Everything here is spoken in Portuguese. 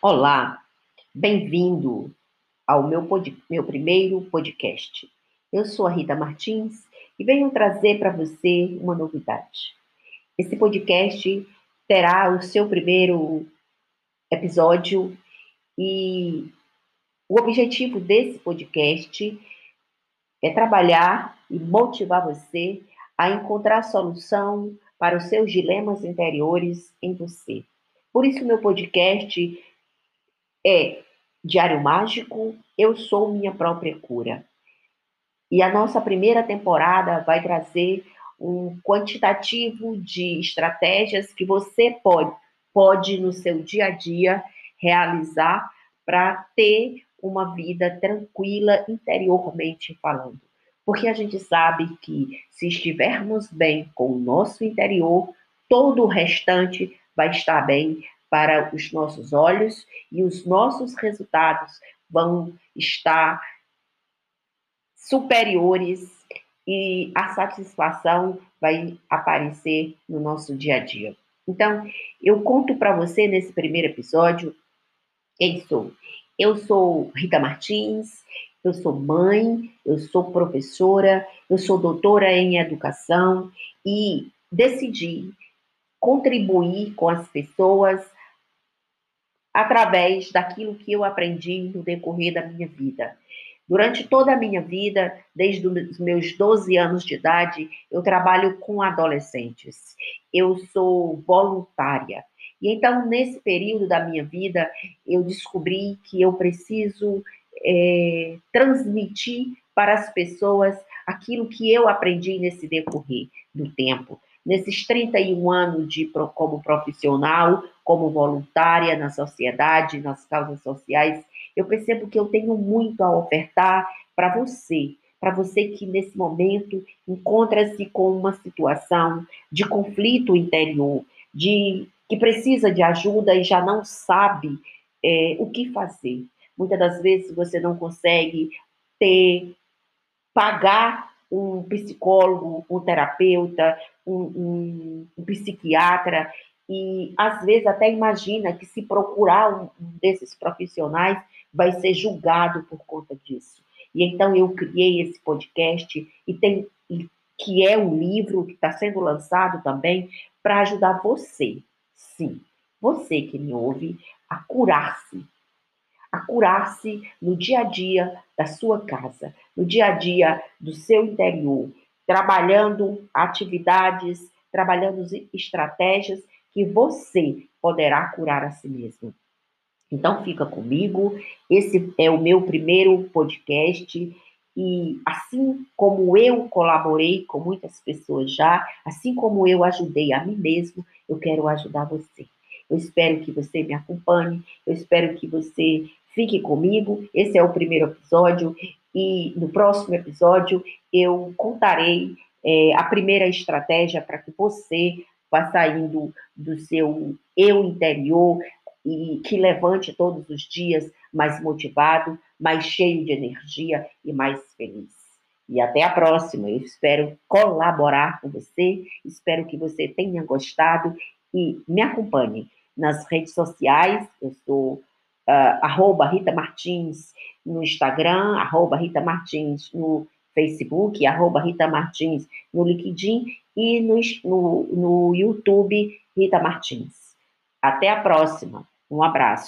Olá, bem-vindo ao meu, pod... meu primeiro podcast. Eu sou a Rita Martins e venho trazer para você uma novidade. Esse podcast terá o seu primeiro episódio e o objetivo desse podcast é trabalhar e motivar você a encontrar solução para os seus dilemas interiores em você. Por isso, meu podcast é Diário Mágico, Eu Sou Minha Própria Cura. E a nossa primeira temporada vai trazer um quantitativo de estratégias que você pode, pode no seu dia a dia realizar para ter uma vida tranquila interiormente falando. Porque a gente sabe que se estivermos bem com o nosso interior, todo o restante vai estar bem para os nossos olhos e os nossos resultados vão estar superiores e a satisfação vai aparecer no nosso dia a dia. Então, eu conto para você nesse primeiro episódio quem sou. Eu sou Rita Martins, eu sou mãe, eu sou professora, eu sou doutora em educação e decidi contribuir com as pessoas através daquilo que eu aprendi no decorrer da minha vida. Durante toda a minha vida, desde os meus 12 anos de idade, eu trabalho com adolescentes. Eu sou voluntária. E então, nesse período da minha vida, eu descobri que eu preciso é, transmitir para as pessoas aquilo que eu aprendi nesse decorrer do tempo nesses 31 anos de como profissional, como voluntária na sociedade, nas causas sociais, eu percebo que eu tenho muito a ofertar para você, para você que nesse momento encontra-se com uma situação de conflito interior, de que precisa de ajuda e já não sabe é, o que fazer. Muitas das vezes você não consegue ter pagar um psicólogo, um terapeuta, um, um, um, psiquiatra, e às vezes até imagina que se procurar um, desses profissionais vai ser julgado por conta disso. E então eu criei esse podcast e tem que é um livro que está sendo lançado também para ajudar você, sim, você que me ouve, a curar-se, a curar-se no dia a dia da sua casa, no dia a dia do seu interior, trabalhando atividades, trabalhando estratégias que você poderá curar a si mesmo. Então fica comigo, esse é o meu primeiro podcast e assim como eu colaborei com muitas pessoas já, assim como eu ajudei a mim mesmo, eu quero ajudar você. Eu espero que você me acompanhe, eu espero que você fique comigo. Esse é o primeiro episódio e no próximo episódio eu contarei é, a primeira estratégia para que você vá saindo do seu eu interior e que levante todos os dias mais motivado, mais cheio de energia e mais feliz. E até a próxima. Eu espero colaborar com você, espero que você tenha gostado e me acompanhe nas redes sociais. Eu sou uh, arroba Rita Martins no Instagram, arroba Rita Martins no Facebook, arroba Rita Martins no LinkedIn e no, no, no YouTube Rita Martins. Até a próxima. Um abraço.